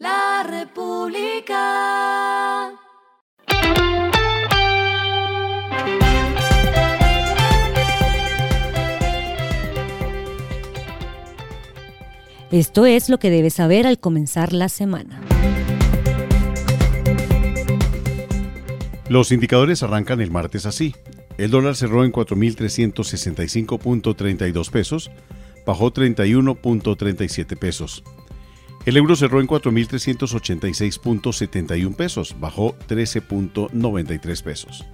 La República. Esto es lo que debes saber al comenzar la semana. Los indicadores arrancan el martes así. El dólar cerró en 4.365.32 pesos, bajó 31.37 pesos. El euro cerró en 4.386.71 pesos, bajó 13.93 pesos.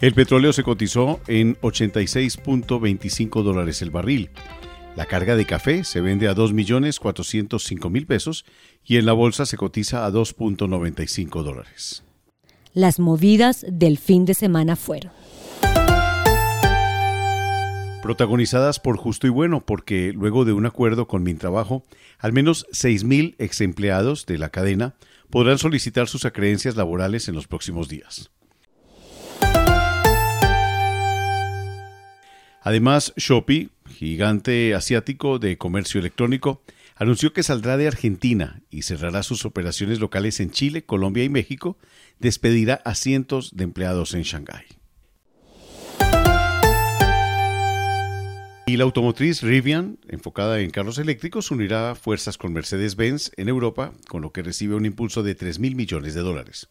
El petróleo se cotizó en 86.25 dólares el barril. La carga de café se vende a 2.405.000 pesos y en la bolsa se cotiza a 2.95 dólares. Las movidas del fin de semana fueron. Protagonizadas por Justo y Bueno, porque luego de un acuerdo con Mintrabajo, al menos 6.000 ex empleados de la cadena podrán solicitar sus acreencias laborales en los próximos días. Además, Shopee, gigante asiático de comercio electrónico, anunció que saldrá de Argentina y cerrará sus operaciones locales en Chile, Colombia y México, despedirá a cientos de empleados en Shanghái. Y la automotriz Rivian, enfocada en carros eléctricos, unirá fuerzas con Mercedes-Benz en Europa, con lo que recibe un impulso de 3 mil millones de dólares.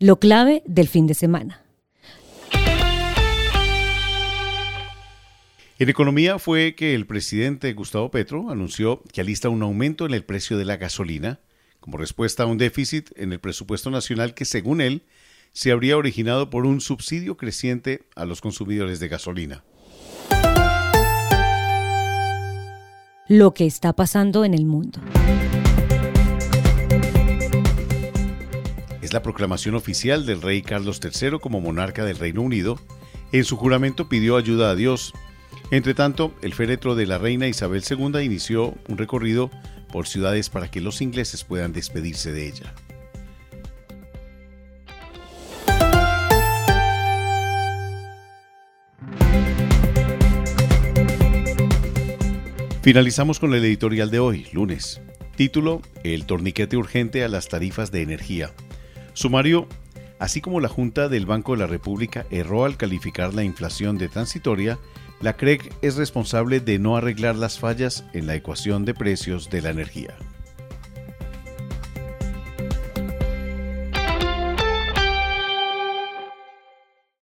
Lo clave del fin de semana. En economía fue que el presidente Gustavo Petro anunció que alista un aumento en el precio de la gasolina como respuesta a un déficit en el presupuesto nacional que, según él, se habría originado por un subsidio creciente a los consumidores de gasolina. Lo que está pasando en el mundo. Es la proclamación oficial del rey Carlos III como monarca del Reino Unido. En su juramento pidió ayuda a Dios entre tanto, el féretro de la reina Isabel II inició un recorrido por ciudades para que los ingleses puedan despedirse de ella. Finalizamos con el editorial de hoy, lunes. Título, El torniquete urgente a las tarifas de energía. Sumario, así como la Junta del Banco de la República erró al calificar la inflación de transitoria, la CREG es responsable de no arreglar las fallas en la ecuación de precios de la energía.